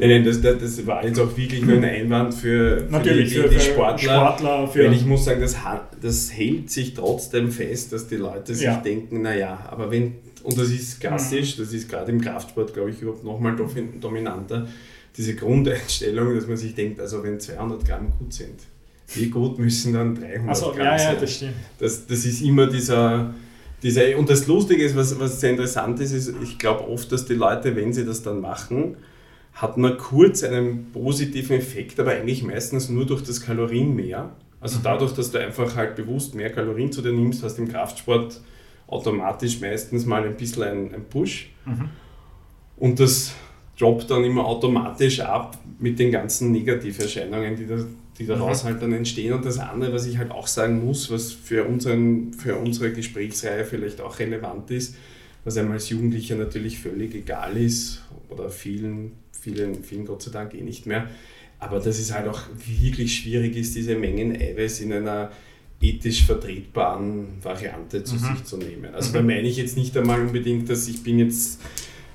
Nein, nein, das, das, das war jetzt auch wirklich nur ein Einwand für, für Natürlich, die, die, die Sportler. Sportler für Weil ich muss sagen, das, das hält sich trotzdem fest, dass die Leute sich Ja. denken, naja, aber wenn, und das ist klassisch, Mhm. das ist gerade im Kraftsport, glaube ich, überhaupt nochmal domin- dominanter, diese Grundeinstellung, dass man sich denkt, also wenn 200 Gramm gut sind, wie gut müssen dann 300 also, Gramm ja, ja, sein? das stimmt. Das, das ist immer dieser, dieser, und das Lustige ist, was, was sehr interessant ist, ist, ich glaube oft, dass die Leute, wenn sie das dann machen, hat man kurz einen positiven Effekt, aber eigentlich meistens nur durch das Kalorienmehr. Also Mhm. dadurch, dass du einfach halt bewusst mehr Kalorien zu dir nimmst, hast du im Kraftsport automatisch meistens mal ein bisschen ein, ein Push. Mhm. Und das droppt dann immer automatisch ab mit den ganzen Negativerscheinungen, die, da, die daraus Mhm. halt dann entstehen. Und das andere, was ich halt auch sagen muss, was für, unseren, für unsere Gesprächsreihe vielleicht auch relevant ist, was einem als Jugendlicher natürlich völlig egal ist oder vielen, vielen, vielen Gott sei Dank eh nicht mehr. Aber dass es halt auch wirklich schwierig ist, diese Mengen Eiweiß in einer ethisch vertretbaren Variante zu Mhm. sich zu nehmen. Also Mhm. da meine ich jetzt nicht einmal unbedingt, dass ich bin jetzt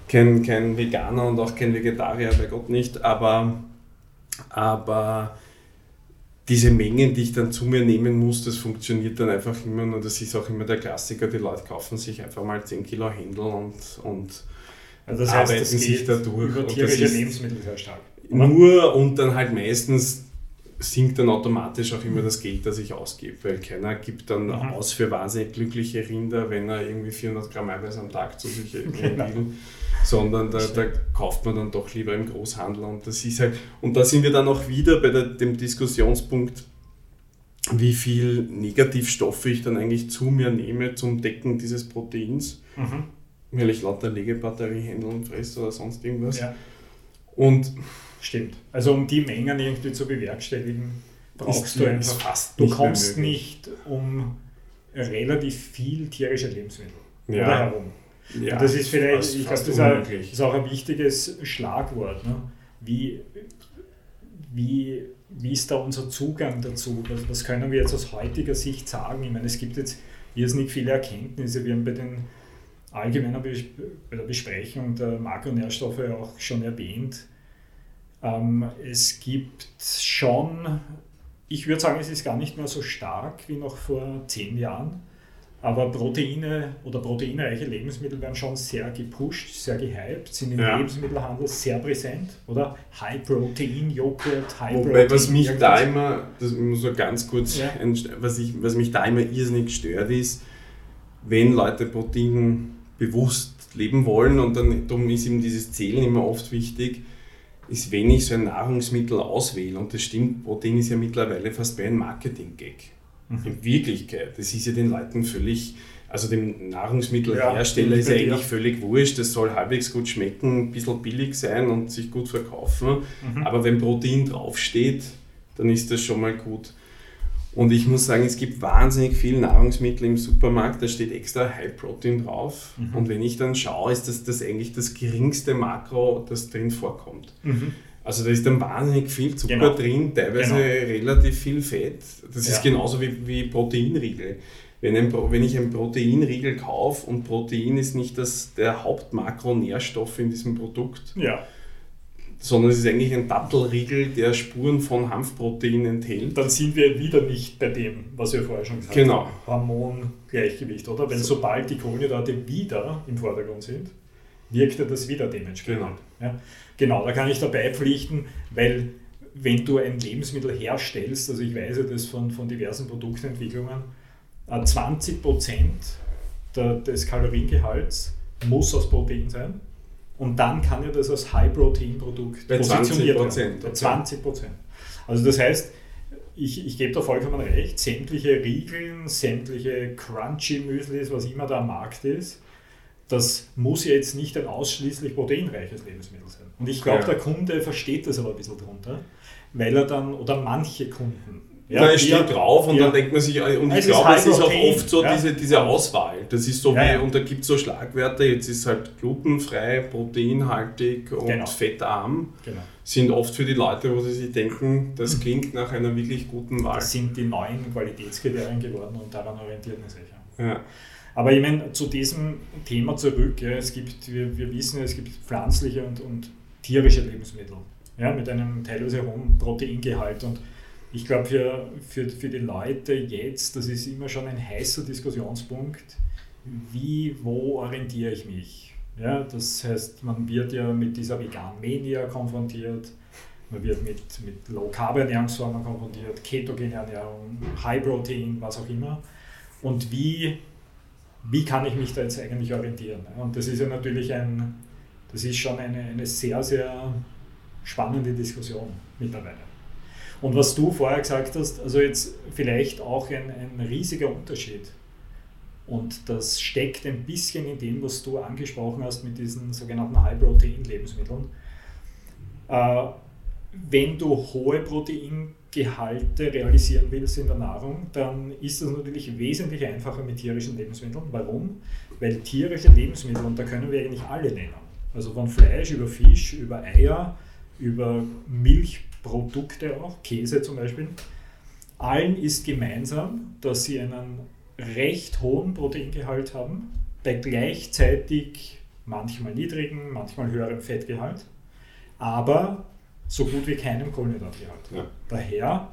kein, kein Veganer und auch kein Vegetarier, bei Gott nicht, aber, aber diese Mengen, die ich dann zu mir nehmen muss, das funktioniert dann einfach immer und das ist auch immer der Klassiker, die Leute kaufen sich einfach mal 10 Kilo Händel und, und Also das heißt, arbeiten das sich da durch. über tierische Lebensmittel sehr stark. oder? nur und dann halt meistens sinkt dann automatisch auch immer das Geld, das ich ausgebe, weil keiner gibt dann Mhm. aus für wahnsinnig glückliche Rinder, wenn er irgendwie 400 Gramm Eiweiß am Tag zu sich Genau. will, sondern da, da kauft man dann doch lieber im Großhandel und das ist halt, und da sind wir dann auch wieder bei der, dem Diskussionspunkt, wie viel Negativstoffe ich dann eigentlich zu mir nehme zum Decken dieses Proteins, Mhm. Weil ich lauter Legebatteriehändeln fresse oder sonst irgendwas. Ja, Und stimmt. Also um die Mengen irgendwie zu bewerkstelligen, brauchst du einfach. fast Du nicht kommst nicht um relativ viel tierische Lebensmittel Ja. oder herum. Ja, Und das ist vielleicht, fast- ich glaube, das ist auch, unmöglich. ist auch ein wichtiges Schlagwort. Ne? Wie, wie, wie ist da unser Zugang dazu? Was, was können wir jetzt aus heutiger Sicht sagen? Ich meine, es gibt jetzt irrsinnig viele Erkenntnisse. Wir haben bei den allgemeinen Bes- bei der Besprechung der Makronährstoffe auch schon erwähnt. Ähm, es gibt schon, ich würde sagen, es ist gar nicht mehr so stark wie noch vor zehn Jahren. Aber Proteine oder proteinreiche Lebensmittel werden schon sehr gepusht, sehr gehypt, sind im Ja. Lebensmittelhandel sehr präsent, oder? High Protein, Joghurt, High Wobei, Protein. was mich da immer, das muss so ganz kurz, Ja. was, ich, was mich da immer irrsinnig stört, ist, wenn Leute Protein bewusst leben wollen und dann darum ist eben dieses Zählen immer oft wichtig, ist, wenn ich so ein Nahrungsmittel auswähle, und das stimmt, Protein ist ja mittlerweile fast wie ein Marketing-Gag. Mhm. In Wirklichkeit, das ist ja den Leuten völlig, also dem Nahrungsmittelhersteller Ja, ist ja eigentlich völlig wurscht, das soll halbwegs gut schmecken, ein bisschen billig sein und sich gut verkaufen. Mhm. Aber wenn Protein draufsteht, dann ist das schon mal gut. Und ich muss sagen, es gibt wahnsinnig viele Nahrungsmittel im Supermarkt, da steht extra High Protein drauf. Mhm. Und wenn ich dann schaue, ist das, das eigentlich das geringste Makro, das drin vorkommt. Mhm. Also da ist dann wahnsinnig viel Zucker Genau. drin, teilweise Genau. relativ viel Fett. Das ist Ja. genauso wie, wie Proteinriegel. Wenn, ein, wenn ich einen Proteinriegel kaufe und Protein ist nicht das, der Hauptmakronährstoff in diesem Produkt, Ja, sondern es ist eigentlich ein Dattelriegel, der Spuren von Hanfprotein enthält. dann sind wir wieder nicht bei dem, was wir vorher schon gesagt Genau. haben. Hormongleichgewicht, oder? Wenn sobald die Kohlenhydrate wieder im Vordergrund sind, wirkt ja das wieder dementsprechend. Genau. Ja, genau, da kann ich dabei pflichten, weil wenn du ein Lebensmittel herstellst, also ich weiß ja das von, von diversen Produktentwicklungen, äh, 20% der, des Kaloriengehalts muss aus Protein sein. Und dann kann ja das als High-Protein-Produkt Bei positioniert 20%, werden. Bei okay. 20 Prozent. Also das heißt, ich, ich gebe da vollkommen recht, sämtliche Riegeln, sämtliche Crunchy-Müslis, was immer da am Markt ist, das muss ja jetzt nicht ein ausschließlich proteinreiches Lebensmittel sein. Und ich glaube, Ja. der Kunde versteht das aber ein bisschen drunter, weil er dann, oder manche Kunden, Ja, es steht drauf und ja. dann denkt man sich, und ich Es ist glaube, es ist auch High-Protein, oft so ja. diese, diese Auswahl. Das ist so Ja, wie, ja. und da gibt es so Schlagwörter, jetzt ist halt glutenfrei, proteinhaltig und Genau. fettarm, Genau. sind oft für die Leute, wo sie sich denken, das klingt nach einer wirklich guten Wahl. Das sind die neuen Qualitätskriterien geworden und daran orientiert man sich. ja. Ja. Aber ich meine, zu diesem Thema zurück, ja, es gibt, wir, wir wissen, es gibt pflanzliche und, und tierische Lebensmittel. ja, mit einem teilweise hohen Proteingehalt. Und ich glaube, für, für, für die Leute jetzt, das ist immer schon ein heißer Diskussionspunkt, wie, wo orientiere ich mich? Ja, das heißt, man wird ja mit dieser Vegan Mania konfrontiert, man wird mit, mit Low Carb Ernährungsformen konfrontiert, ketogene Ernährung, High Protein, was auch immer. Und wie, wie kann ich mich da jetzt eigentlich orientieren? Und das ist ja natürlich ein, das ist schon eine, eine sehr, sehr spannende Diskussion mittlerweile. Und was du vorher gesagt hast, also jetzt vielleicht auch ein, ein riesiger Unterschied. Und das steckt ein bisschen in dem, was du angesprochen hast mit diesen sogenannten High-Protein-Lebensmitteln. Äh, wenn du hohe Proteingehalte realisieren willst in der Nahrung, dann ist das natürlich wesentlich einfacher mit tierischen Lebensmitteln. Warum? Weil tierische Lebensmittel, und da können wir eigentlich alle nennen, also von Fleisch über Fisch, über Eier, über Milchprodukte auch, Käse zum Beispiel, allen ist gemeinsam, dass sie einen recht hohen Proteingehalt haben, bei gleichzeitig manchmal niedrigen, manchmal höherem Fettgehalt, aber so gut wie keinem Kohlenhydratgehalt. Ja. Daher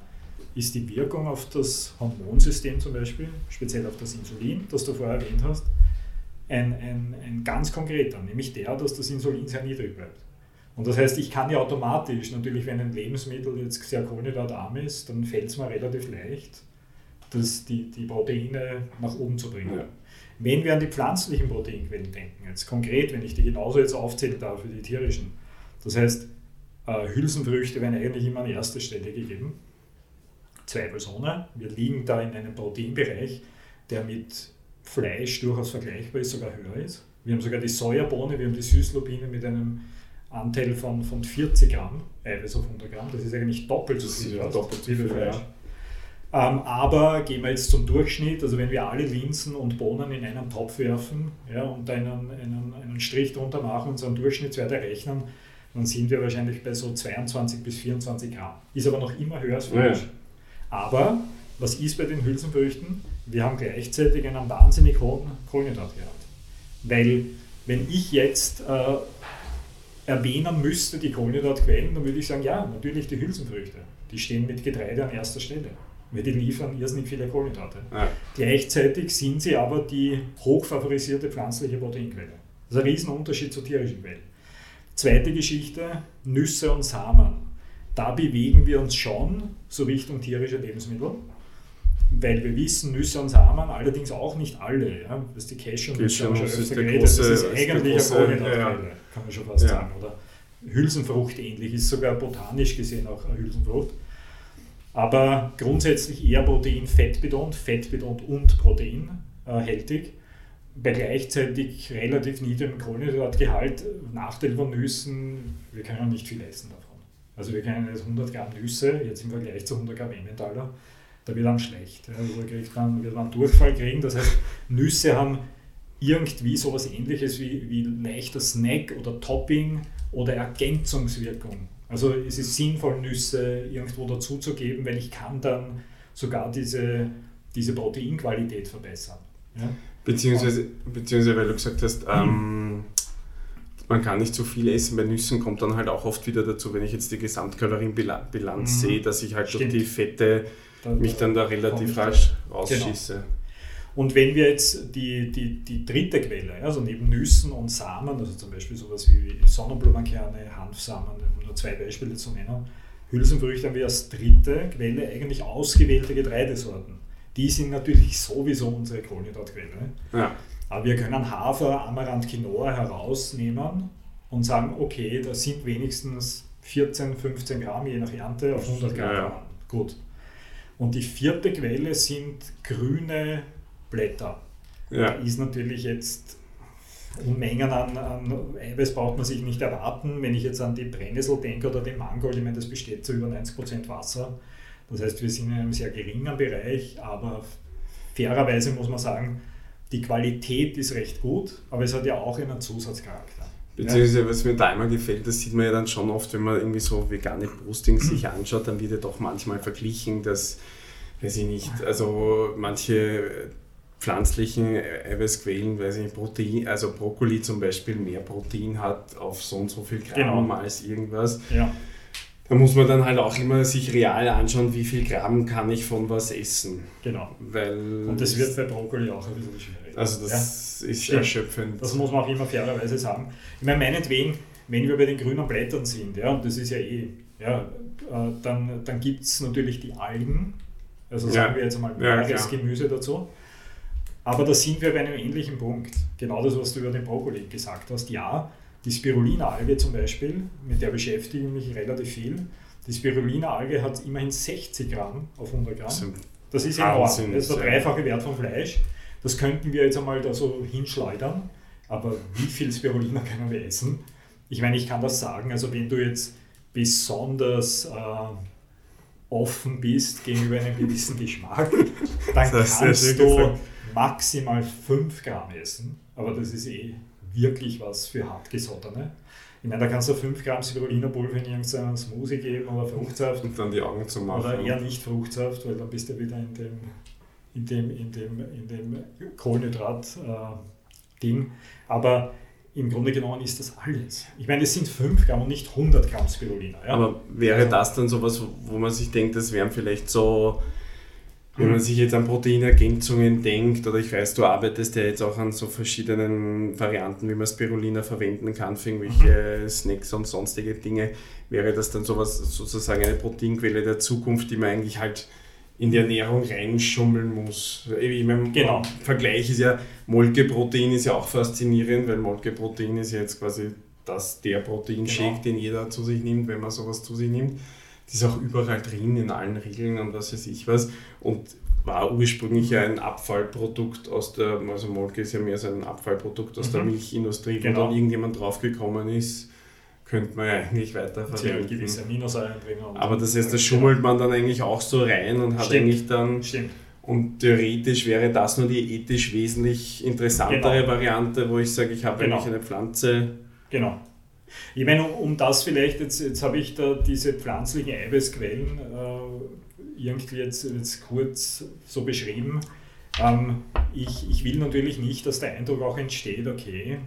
ist die Wirkung auf das Hormonsystem zum Beispiel, speziell auf das Insulin, das du vorher erwähnt hast, ein, ein, ein ganz konkreter, nämlich der, dass das Insulin sehr niedrig bleibt. Und das heißt, ich kann ja automatisch, natürlich, wenn ein Lebensmittel jetzt sehr kohlenhydratarm ist, dann fällt es mir relativ leicht, das, die, die Proteine nach oben zu bringen. Ja. Wenn wir an die pflanzlichen Proteinquellen denken, jetzt konkret, wenn ich die genauso jetzt aufzählen darf wie die tierischen, das heißt, äh, Hülsenfrüchte werden eigentlich immer an erster Stelle gegeben. Zweifelsohne. Wir liegen da in einem Proteinbereich, der mit Fleisch durchaus vergleichbar ist, sogar höher ist. Wir haben sogar die Sojabohne, wir haben die Süßlupine mit einem Anteil von, von 40 Gramm Eiweiß auf 100 Gramm. Das ist eigentlich doppelt so viel, ja, doppelt so viel Fleisch. Ja. Ähm, aber gehen wir jetzt zum Durchschnitt, also wenn wir alle Linsen und Bohnen in einen Topf werfen ja, und einen, einen, einen Strich drunter machen, unseren Durchschnittswert errechnen, dann sind wir wahrscheinlich bei so 22 bis 24 Gramm. Ist aber noch immer höher als Fleisch. Ja. Aber was ist bei den Hülsenfrüchten? Wir haben gleichzeitig einen wahnsinnig hohen Kohlenhydratgehalt. Weil wenn ich jetzt äh, erwähnen müsste, die Kohlenhydratquellen, dann würde ich sagen, ja, natürlich die Hülsenfrüchte. Die stehen mit Getreide an erster Stelle weil die liefern irrsinnig viele Kohlenhydrate. Ja. Gleichzeitig sind sie aber die hochfavorisierte pflanzliche Proteinquelle. Das ist ein Riesenunterschied zur tierischen Quelle. Zweite Geschichte, Nüsse und Samen. Da bewegen wir uns schon so Richtung tierische Lebensmittel, weil wir wissen, Nüsse und Samen, allerdings auch nicht alle. Ja? Das ist die Cashew-Nüsse, haben wir schon öfter geredet, große, das ist eigentlich große, eine Kohlenhydratquelle, ja. kann man schon fast ja. sagen. Oder Hülsenfrucht ähnlich, ist sogar botanisch gesehen auch eine Hülsenfrucht aber grundsätzlich eher Protein, Fett betont, Fett betont und Protein äh, Bei gleichzeitig relativ niedrigem Kohlenhydratgehalt, Nachteil von Nüssen, wir können nicht viel essen davon. Also wir können jetzt 100 Gramm Nüsse, jetzt im Vergleich zu 100 Gramm Emmentaler, da wird dann schlecht. Also da kriegt man, wird man Durchfall kriegen. Das heißt, Nüsse haben irgendwie sowas ähnliches wie, wie leichter Snack oder Topping oder Ergänzungswirkung also es ist sinnvoll, Nüsse irgendwo dazuzugeben, weil ich kann dann sogar diese, diese Proteinqualität verbessern. Ja? Beziehungsweise, beziehungsweise, weil du gesagt hast, ähm, man kann nicht so viel essen. Bei Nüssen kommt dann halt auch oft wieder dazu, wenn ich jetzt die Gesamtkalorienbilanz mhm. sehe, dass ich halt Stimmt. durch die Fette mich dann da relativ rasch rausschieße. Genau. Und wenn wir jetzt die, die, die dritte Quelle, also neben Nüssen und Samen, also zum Beispiel sowas wie Sonnenblumenkerne, Hanfsamen, um nur zwei Beispiele zu nennen, Hülsenfrüchte haben wir als dritte Quelle eigentlich ausgewählte Getreidesorten. Die sind natürlich sowieso unsere Kohlenhydratquelle. Ja. Aber wir können Hafer, Amaranth, Quinoa herausnehmen und sagen, okay, da sind wenigstens 14, 15 Gramm je nach Ernte auf 100 Gramm. Ja. Gut. Und die vierte Quelle sind grüne Blätter. Ja. Ist natürlich jetzt Unmengen an, an Eiweiß braucht man sich nicht erwarten. Wenn ich jetzt an die Brennnessel denke oder den Mangold, ich meine, das besteht zu über 90% Wasser. Das heißt, wir sind in einem sehr geringen Bereich, aber fairerweise muss man sagen, die Qualität ist recht gut, aber es hat ja auch einen Zusatzcharakter. Beziehungsweise, was mir da immer gefällt, das sieht man ja dann schon oft, wenn man irgendwie so vegane Postings sich anschaut, dann wird ja doch manchmal verglichen, dass, weiß ich nicht, also manche pflanzlichen Eiweißquellen, weiß ich nicht, Protein, also Brokkoli zum Beispiel mehr Protein hat auf so und so viel Gramm genau. als irgendwas. Ja. da muss man dann halt auch immer sich real anschauen, wie viel Gramm kann ich von was essen. Genau. Weil Und das wird bei Brokkoli auch ein bisschen schwierig. Also das ist Stimmt. erschöpfend. Das muss man auch immer fairerweise sagen. Ich meine, meinetwegen, wenn wir bei den grünen Blättern sind, ja, und das ist ja eh, ja, äh, dann, dann gibt es natürlich die Algen, also Ja. sagen wir jetzt mal Ja, wahres klar. Gemüse dazu. Aber da sind wir bei einem ähnlichen Punkt. Genau das, was du über den Brokkoli gesagt hast. Ja, die Spirulina-Alge zum Beispiel, mit der beschäftige ich mich relativ viel. Die Spirulina-Alge hat immerhin 60 Gramm auf 100 Gramm. Das ist enorm. Das ist der ja. dreifache Wert vom Fleisch. Das könnten wir jetzt einmal da so hinschleudern. Aber wie viel Spirulina können wir essen? Ich meine, ich kann das sagen. Also wenn du jetzt besonders äh, offen bist gegenüber einem gewissen Geschmack, dann kannst du gesagt. maximal 5 Gramm essen. Aber das ist eh wirklich was für hartgesottene. Ich meine, da kannst du 5 Gramm Spirulina-Pulver in irgendeinen Smoothie geben oder Fruchtsaft. und dann die Augen zu machen. Oder eher nicht Fruchtsaft, weil dann bist du wieder in dem, in dem, in dem, in dem Kohlenhydrat-Ding. Aber im Grunde genommen ist das alles. Ich meine, es sind 5 Gramm und nicht 100 Gramm Spirulina. Ja? Aber wäre Also- das dann sowas, wo man sich denkt, das wären vielleicht so, wenn Mhm. man sich jetzt an Proteinergänzungen denkt, oder ich weiß, du arbeitest ja jetzt auch an so verschiedenen Varianten, wie man Spirulina verwenden kann für irgendwelche Mhm. Snacks und sonstige Dinge, wäre das dann sowas, sozusagen eine Proteinquelle der Zukunft, die man eigentlich halt in die Ernährung reinschummeln muss. Ich meine, Genau. Vergleich ist ja, Molkeprotein ist ja auch faszinierend, weil Molkeprotein ist ja jetzt quasi das, der Proteinshake, Genau. den jeder zu sich nimmt, wenn man sowas zu sich nimmt. Das ist auch überall drin, in allen Regeln und was weiß ich was. Und war ursprünglich ja ein Abfallprodukt aus der, also Molke ist ja mehr so ein Abfallprodukt aus der Mhm. Milchindustrie, wo Genau. dann irgendjemand draufgekommen ist, könnte man ja eigentlich weiterverwenden. gewisse und- Aber das heißt, da schummelt man dann eigentlich auch so rein und hat Stimmt. eigentlich dann Stimmt. und theoretisch wäre das nur die ethisch wesentlich interessantere Genau. Variante, wo ich sage, ich habe Genau. eigentlich eine Pflanze. Genau. Ich meine, um, um das vielleicht, jetzt, jetzt habe ich da diese pflanzlichen Eiweißquellen äh, irgendwie jetzt, jetzt kurz so beschrieben. Ähm, ich, ich will natürlich nicht, dass der Eindruck auch entsteht, okay,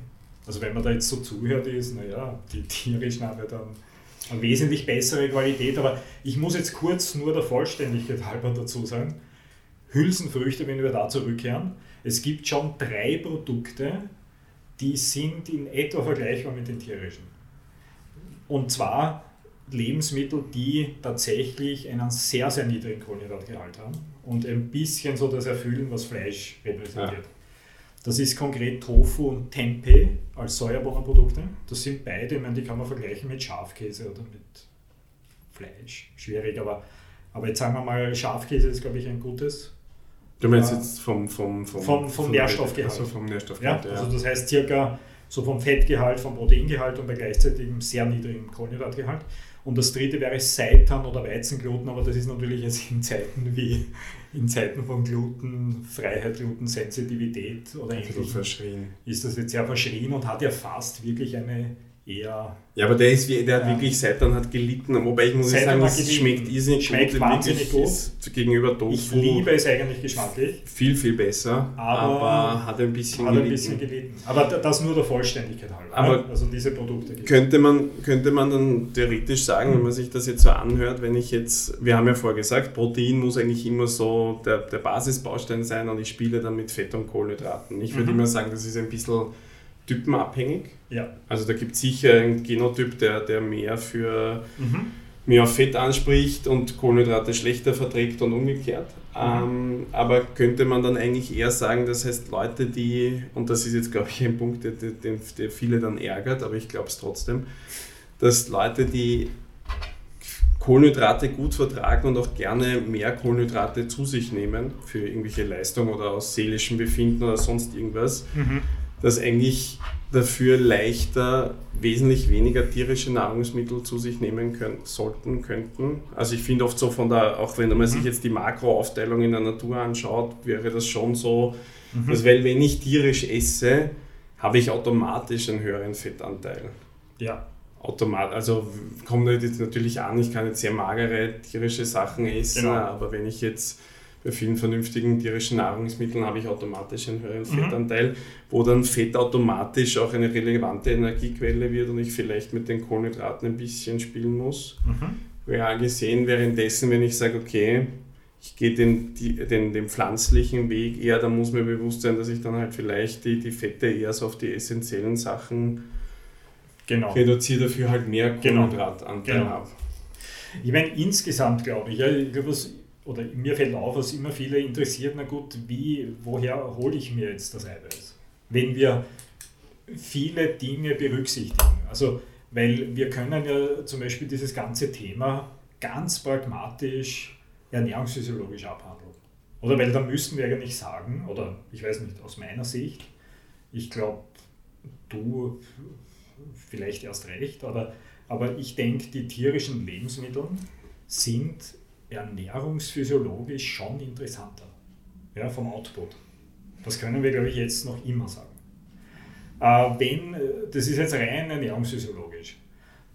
also wenn man da jetzt so zuhört, ist, naja, die tierischen haben ja dann eine wesentlich bessere Qualität, aber ich muss jetzt kurz nur der Vollständigkeit halber dazu sagen, Hülsenfrüchte, wenn wir da zurückkehren, es gibt schon drei Produkte, die sind in etwa vergleichbar mit den tierischen. Und zwar Lebensmittel, die tatsächlich einen sehr, sehr niedrigen Kohlenhydratgehalt haben und ein bisschen so das erfüllen, was Fleisch repräsentiert. Das ist konkret Tofu und Tempeh als Sojabohnenprodukte. Das sind beide, ich meine, die kann man vergleichen mit Schafkäse oder mit Fleisch. Schwierig, aber, aber jetzt sagen wir mal, Schafkäse ist, glaube ich, ein gutes. Du meinst Ja. jetzt vom, vom, vom, Vom- vom Nährstoffgehalt. Also vom Ja, Nährstoffgehalt, ja. also das heißt circa so vom Fettgehalt, vom Proteingehalt und bei gleichzeitigem sehr niedrigem Kohlenhydratgehalt. Und das dritte wäre Seitan oder Weizengluten, aber das ist natürlich jetzt in Zeiten wie in Zeiten von Glutenfreiheit, Glutensensitivität oder ähnlichem. ist das jetzt sehr verschrien und hat ja fast wirklich eine eher Ja, aber der ist wie, der hat Ja. wirklich Seitan hat gelitten, wobei ich muss Seitan sagen, es schmeckt irrsinnig Schmeckt gut. wahnsinnig gut. Ist gegenüber Tofu Ich liebe es eigentlich geschmacklich, viel, viel besser, Aber aber, hat ein bisschen hat ein gelitten. bisschen gelitten. Aber da- das nur der Vollständigkeit halber. Aber ne? also diese Produkte Könnte man, könnte man dann theoretisch sagen, wenn man sich das jetzt so anhört, wenn ich jetzt, wir haben ja vorher gesagt, Protein muss eigentlich immer so der, der Basisbaustein sein und ich spiele dann mit Fett und Kohlenhydraten. Ich würde Mhm. immer sagen, das ist ein bisschen typenabhängig. Ja. Also da gibt es sicher einen Genotyp, der, der mehr für Mhm. mehr auf Fett anspricht und Kohlenhydrate schlechter verträgt und umgekehrt. Ähm, aber könnte man dann eigentlich eher sagen, das heißt Leute, die, und das ist jetzt glaube ich ein Punkt, der, der, der viele dann ärgert, aber ich glaube es trotzdem, dass Leute, die Kohlenhydrate gut vertragen und auch gerne mehr Kohlenhydrate zu sich nehmen für irgendwelche Leistungen oder aus seelischem Befinden oder sonst irgendwas, Mhm. Dass eigentlich dafür leichter wesentlich weniger tierische Nahrungsmittel zu sich nehmen können, sollten, könnten. Also ich finde oft so von der, auch wenn man sich jetzt die Makroaufteilung in der Natur anschaut, wäre das schon so, Mhm. dass weil wenn ich tierisch esse, habe ich automatisch einen höheren Fettanteil. Ja. Automat, also kommt natürlich an, ich kann jetzt sehr magere tierische Sachen essen, Genau. aber wenn ich jetzt bei vielen vernünftigen tierischen Nahrungsmitteln habe ich automatisch einen höheren Fettanteil, wo dann Fett automatisch auch eine relevante Energiequelle wird und ich vielleicht mit den Kohlenhydraten ein bisschen spielen muss. Mhm. real gesehen, währenddessen, wenn ich sage, okay, ich gehe den, den, den pflanzlichen Weg eher, da muss mir bewusst sein, dass ich dann halt vielleicht die, die Fette eher so auf die essentiellen Sachen genau. reduziere, dafür halt mehr genau. Kohlenhydratanteil genau. habe. Ich meine, insgesamt glaube ich, ja, ich glaube, was, oder mir fällt auf, was immer viele interessiert, na gut, wie, woher hole ich mir jetzt das Eiweiß? Wenn wir viele Dinge berücksichtigen. Also, weil wir können ja zum Beispiel dieses ganze Thema ganz pragmatisch ernährungsphysiologisch abhandeln. Oder weil da müssten wir eigentlich sagen, oder ich weiß nicht, aus meiner Sicht, ich glaube, du vielleicht erst recht, aber, aber ich denke, die tierischen Lebensmittel sind ernährungsphysiologisch schon interessanter ja, vom Output. Das können wir, glaube ich, jetzt noch immer sagen. Äh, wenn, das ist jetzt rein ernährungsphysiologisch.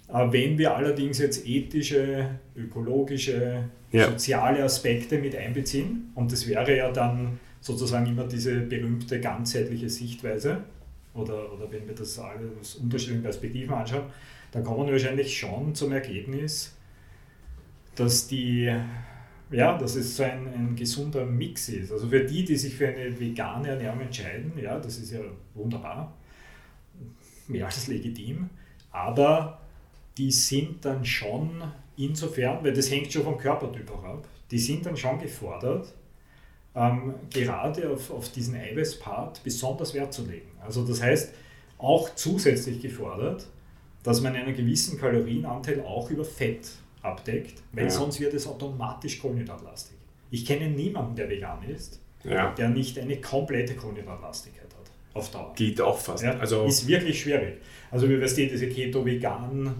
Äh, wenn wir allerdings jetzt ethische, ökologische, ja. soziale Aspekte mit einbeziehen, und das wäre ja dann sozusagen immer diese berühmte ganzheitliche Sichtweise, oder, oder wenn wir das alle aus unterschiedlichen Perspektiven anschauen, dann kommen wir wahrscheinlich schon zum Ergebnis, dass die ja, dass es so ein, ein gesunder Mix ist. Also für die, die sich für eine vegane Ernährung entscheiden, ja, das ist ja wunderbar, mehr als legitim, aber die sind dann schon insofern, weil das hängt schon vom Körpertyp auch ab, die sind dann schon gefordert, ähm, gerade auf, auf diesen Eiweißpart besonders Wert zu legen. Also das heißt, auch zusätzlich gefordert, dass man einen gewissen Kalorienanteil auch über Fett abdeckt, weil ja. sonst wird es automatisch kohlenhydratlastig. Ich kenne niemanden, der vegan ist, ja. der nicht eine komplette Kohlenhydratlastigkeit hat. Auf Dauer. Geht auch fast. Ja, also ist wirklich schwierig. Also wie weißt du, diese Keto-Vegan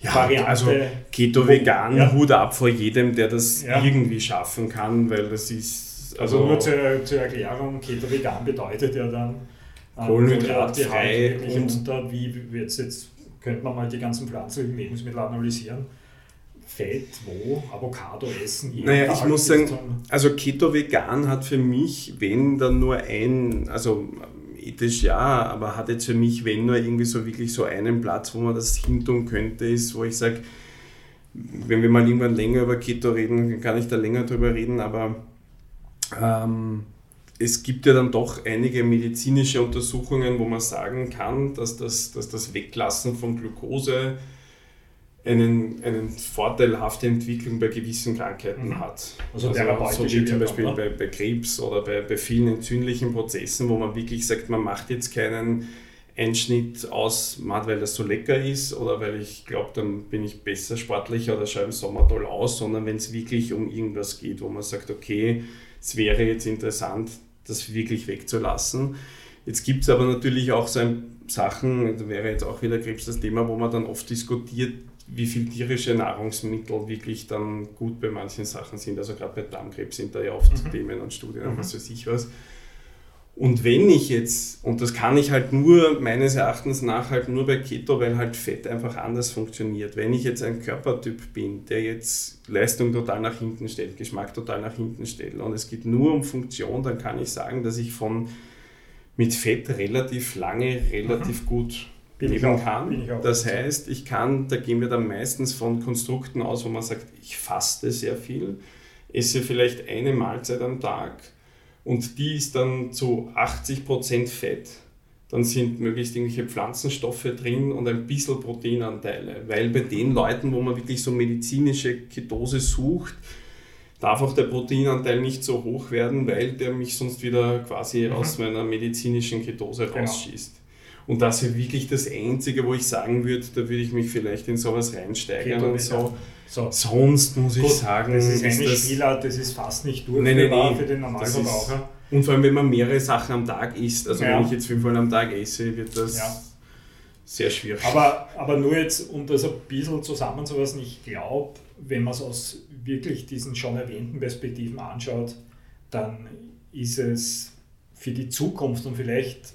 ja, Variante. Also Keto-Vegan, ja. Hut ab vor jedem, der das irgendwie schaffen kann, weil das ist. Also, also nur zur, zur Erklärung, Keto-Vegan bedeutet ja dann ähm, kohlenhydratfrei und unter, wie jetzt, jetzt könnte man mal die ganzen pflanzlichen Lebensmittel analysieren Fett, wo Avocado essen. Naja, ich muss sagen, also Keto Vegan hat für mich, wenn dann nur ein, also ethisch ja, aber hat jetzt für mich, wenn nur irgendwie so wirklich so einen Platz, wo man das hintun könnte, ist, wo ich sage, wenn wir mal irgendwann länger über Keto reden, kann ich da länger drüber reden, aber ähm, es gibt ja dann doch einige medizinische Untersuchungen, wo man sagen kann, dass das, dass das Weglassen von Glucose einen, einen vorteilhafte Entwicklung bei gewissen Krankheiten mhm. hat. Also, also so wie zum Beispiel bei, bei, Krebs oder bei, bei vielen entzündlichen Prozessen, wo man wirklich sagt, man macht jetzt keinen Einschnitt aus, weil das so lecker ist oder weil ich glaube, dann bin ich besser sportlich oder schaue im Sommer toll aus, sondern wenn es wirklich um irgendwas geht, wo man sagt, okay, es wäre jetzt interessant, das wirklich wegzulassen. Jetzt gibt es aber natürlich auch so ein Sachen, da wäre jetzt auch wieder Krebs das Thema, wo man dann oft diskutiert, wie viel tierische Nahrungsmittel wirklich dann gut bei manchen Sachen sind. Also gerade bei Darmkrebs sind da ja oft mhm. Themen und Studien und mhm. was weiß ich was. Und wenn ich jetzt, und das kann ich halt nur meines Erachtens nach halt nur bei Keto, weil halt Fett einfach anders funktioniert. Wenn ich jetzt ein Körpertyp bin, der jetzt Leistung total nach hinten stellt, Geschmack total nach hinten stellt und es geht nur um Funktion, dann kann ich sagen, dass ich von mit Fett relativ lange, relativ mhm. gut leben auch, kann. Das heißt, ich kann, da gehen wir dann meistens von Konstrukten aus, wo man sagt, ich faste sehr viel, esse vielleicht eine Mahlzeit am Tag und die ist dann zu 80% Fett. Dann sind möglichst irgendwelche Pflanzenstoffe drin und ein bisschen Proteinanteile. Weil bei den Leuten, wo man wirklich so medizinische Ketose sucht, darf auch der Proteinanteil nicht so hoch werden, weil der mich sonst wieder quasi mhm. aus meiner medizinischen Ketose genau. Und das ist wirklich das Einzige, wo ich sagen würde, da würde ich mich vielleicht in sowas reinsteigern und so. so. Sonst muss Gut, ich sagen, das ist eine ist Spielart, das ist fast nicht durchführbar für den Normalverbraucher. Und vor allem, wenn man mehrere Sachen am Tag isst, also ja. wenn ich jetzt fünfmal am Tag esse, wird das ja. sehr schwierig. Aber, aber nur jetzt, um das ein bisschen zusammenzufassen, ich glaube, wenn man es aus wirklich diesen schon erwähnten Perspektiven anschaut, dann ist es für die Zukunft und vielleicht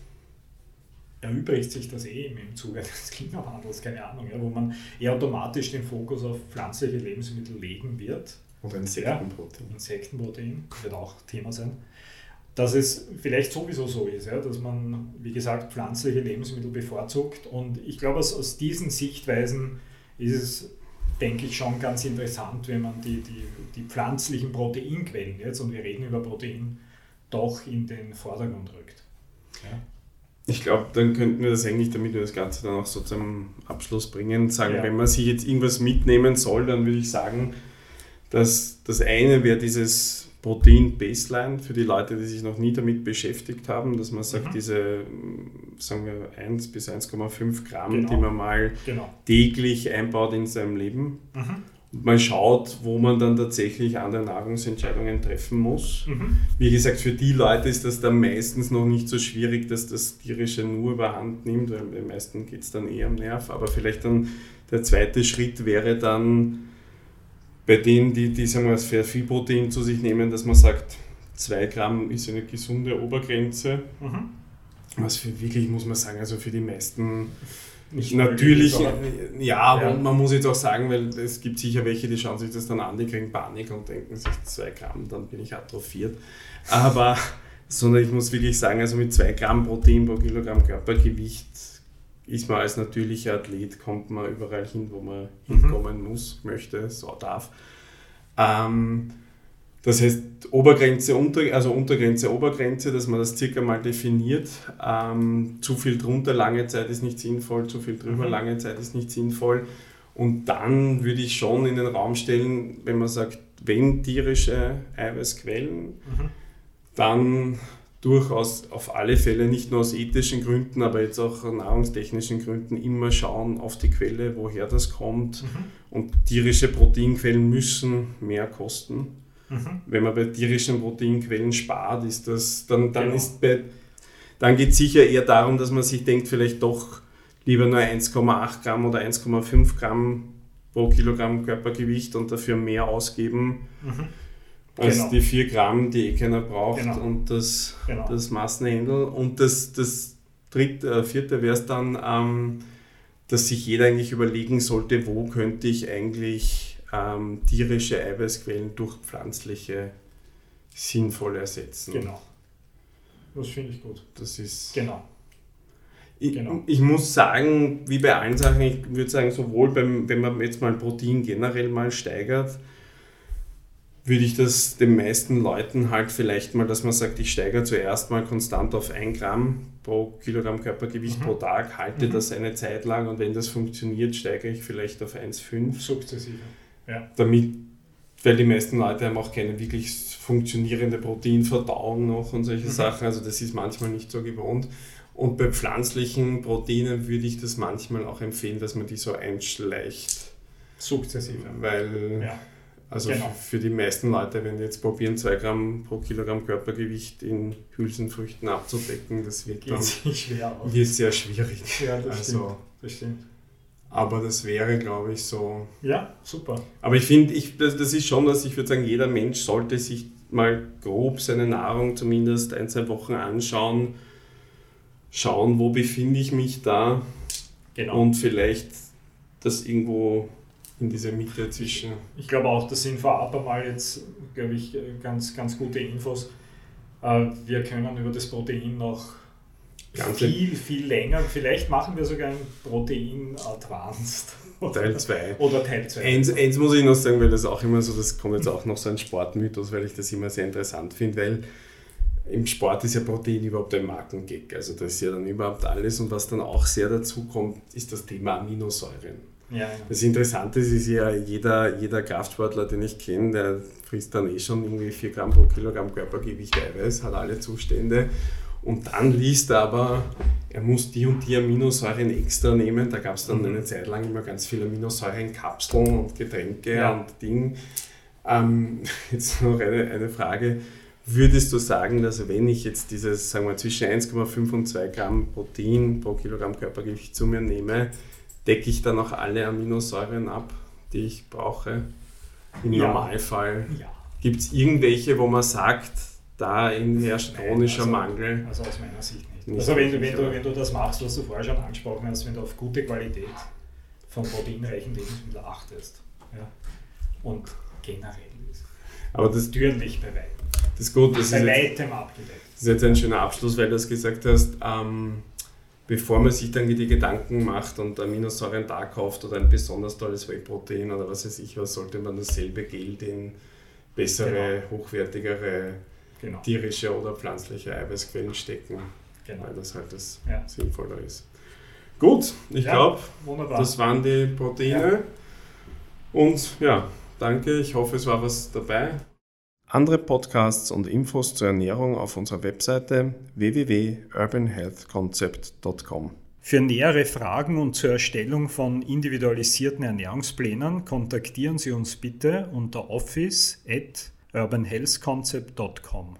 erübrigt sich das eh im Zuge des Klimawandels, keine Ahnung, ja, wo man eher automatisch den Fokus auf pflanzliche Lebensmittel legen wird. Und Insektenprotein. Ja, Insektenprotein wird auch Thema sein. Dass es vielleicht sowieso so ist, ja, dass man, wie gesagt, pflanzliche Lebensmittel bevorzugt. Und ich glaube, aus, aus diesen Sichtweisen ist es denke ich, schon ganz interessant, wenn man die, die, die pflanzlichen Proteinquellen jetzt, und wir reden über Protein, doch in den Vordergrund rückt. Ja. Ich glaube, dann könnten wir das eigentlich, damit wir das Ganze dann auch so zum Abschluss bringen, sagen, Ja. wenn man sich jetzt irgendwas mitnehmen soll, dann würde ich sagen, dass das eine wäre dieses Protein-Baseline für die Leute, die sich noch nie damit beschäftigt haben, dass man sagt, Mhm. diese, mm, sagen wir, 1 bis 1,5 Gramm, Genau. die man mal Genau. täglich einbaut in seinem Leben. Mhm. Man schaut, wo man dann tatsächlich andere Nahrungsentscheidungen treffen muss. Mhm. Wie gesagt, für die Leute ist das dann meistens noch nicht so schwierig, dass das Tierische nur überhand nimmt, weil den meisten geht es dann eher am Nerv. Aber vielleicht dann der zweite Schritt wäre dann bei denen, die, die sagen wir, sehr viel Protein zu sich nehmen, dass man sagt, 2 Gramm ist eine gesunde Obergrenze. Mhm. Was für wirklich, muss man sagen, also für die meisten Nicht Natürlich, aber- ja, Ja. man muss jetzt auch sagen, weil es gibt sicher welche, die schauen sich das dann an, die kriegen Panik und denken sich 2 Gramm, dann bin ich atrophiert. Aber, sondern ich muss wirklich sagen, also mit 2 Gramm Protein pro Kilogramm Körpergewicht ist man als natürlicher Athlet, kommt man überall hin, wo man Mhm. hinkommen muss, möchte, so darf. Ähm, das heißt, Obergrenze, unter, also Untergrenze, Obergrenze, dass man das circa mal definiert. Ähm, zu viel drunter lange Zeit ist nicht sinnvoll, zu viel drüber Mhm. lange Zeit ist nicht sinnvoll. Und dann würde ich schon in den Raum stellen, wenn man sagt, wenn tierische Eiweißquellen, Mhm. dann durchaus auf alle Fälle nicht nur aus ethischen Gründen, aber jetzt auch nahrungstechnischen Gründen immer schauen auf die Quelle, woher das kommt. Mhm. Und tierische Proteinquellen müssen mehr kosten. Mhm. Wenn man bei tierischen Proteinquellen spart, ist das, dann, dann Genau. ist bei, dann geht es sicher eher darum, dass man sich denkt, vielleicht doch lieber nur 1,8 Gramm oder 1,5 Gramm pro Kilogramm Körpergewicht und dafür mehr ausgeben Mhm. als Genau. die 4 Gramm, die eh keiner braucht Genau. und das, Genau. das Massenhändel. Und das, das dritte, äh, vierte wäre es dann, ähm, dass sich jeder eigentlich überlegen sollte, wo könnte ich eigentlich ähm, tierische Eiweißquellen durch pflanzliche sinnvoll ersetzen. Genau. Das finde ich gut. Das ist. Genau. Ich, genau. ich muss sagen, wie bei allen Sachen, ich würde sagen, sowohl beim, wenn man jetzt mal Protein generell mal steigert, würde ich das den meisten Leuten halt vielleicht mal, dass man sagt, ich steigere zuerst mal konstant auf 1 Gramm pro Kilogramm Körpergewicht Mhm. pro Tag, halte Mhm. das eine Zeit lang und wenn das funktioniert, steigere ich vielleicht auf 1,5 Sukzessive. Ja. damit, weil die meisten Leute haben auch keine wirklich funktionierende Proteinverdauung noch und solche Mhm. Sachen, also das ist manchmal nicht so gewohnt. Und bei pflanzlichen Proteinen würde ich das manchmal auch empfehlen, dass man die so einschleicht, Sukzessive. weil Ja. also Genau. für die meisten Leute, wenn die jetzt probieren, 2 Gramm pro Kilogramm Körpergewicht in Hülsenfrüchten abzudecken, das wird Geht dann schwer wird sehr schwierig. Ja, das Also, stimmt. Das stimmt. Aber das wäre, glaube ich, so Ja, super. Aber ich finde, ich, das, das ist schon, dass ich würde sagen, jeder Mensch sollte sich mal grob seine Nahrung zumindest ein, zwei Wochen anschauen, schauen, wo befinde ich mich da Genau. und vielleicht das irgendwo in dieser Mitte zwischen. Ich glaube auch, das sind vorab einmal jetzt, glaube ich, ganz, ganz gute Infos. Äh, Wir können über das Protein noch Ganz viel, viel länger, vielleicht machen wir sogar ein Protein Advanced. Teil 2. Oder Teil 2. Eins, eins muss ich noch sagen, weil das auch immer so, das kommt jetzt auch noch so ein Sportmythos, weil ich das immer sehr interessant finde, weil im Sport ist ja Protein überhaupt ein Markengag. Also das ist ja dann überhaupt alles und was dann auch sehr dazu kommt, ist das Thema Aminosäuren. Ja, ja. Das Interessante ist, ist ja, jeder, jeder Kraftsportler, den ich kenne, der frisst dann eh schon irgendwie 4 Gramm pro Kilogramm Körpergewicht Eiweiß, hat alle Zustände. Und dann liest er aber, er muss die und die Aminosäuren extra nehmen. Da gab es dann Mhm. eine Zeit lang immer ganz viele Aminosäurenkapseln und Getränke Ja. und Ding. Ähm, jetzt noch eine, eine Frage. Würdest du sagen, dass wenn ich jetzt dieses, sagen wir, zwischen 1,5 und 2 Gramm Protein pro Kilogramm Körpergewicht zu mir nehme, decke ich dann auch alle Aminosäuren ab, die ich brauche? Im Ja. Normalfall. ja. Gibt es irgendwelche, wo man sagt, da herrscht Nein, chronischer also- Mangel? Also aus meiner Sicht nicht. Nicht also wenn du, wenn, du, wenn du das machst, was du vorher schon angesprochen hast, wenn du auf gute Qualität von proteinreichen Lebensmitteln achtest ja, und generell ist Aber das, natürlich bei weitem, das ist gut, das ist, bei jetzt, weitem abgedeckt. das ist jetzt ein schöner Abschluss, weil du das gesagt hast. Ähm, bevor man sich dann die Gedanken macht und Aminosäuren da kauft oder ein besonders tolles Whey-Protein oder was weiß ich was, sollte man dasselbe Geld in bessere, genau. hochwertigere genau. tierische oder pflanzliche Eiweißquellen stecken, genau. weil das halt das ja. sinnvoller ist. Gut, ich ja, glaube, das waren die Proteine. Ja. Und ja, danke. Ich hoffe, es war was dabei. Andere Podcasts und Infos zur Ernährung auf unserer Webseite www.urbanhealthconcept.com. Für nähere Fragen und zur Erstellung von individualisierten Ernährungsplänen kontaktieren Sie uns bitte unter office at urbanhealthconcept.com.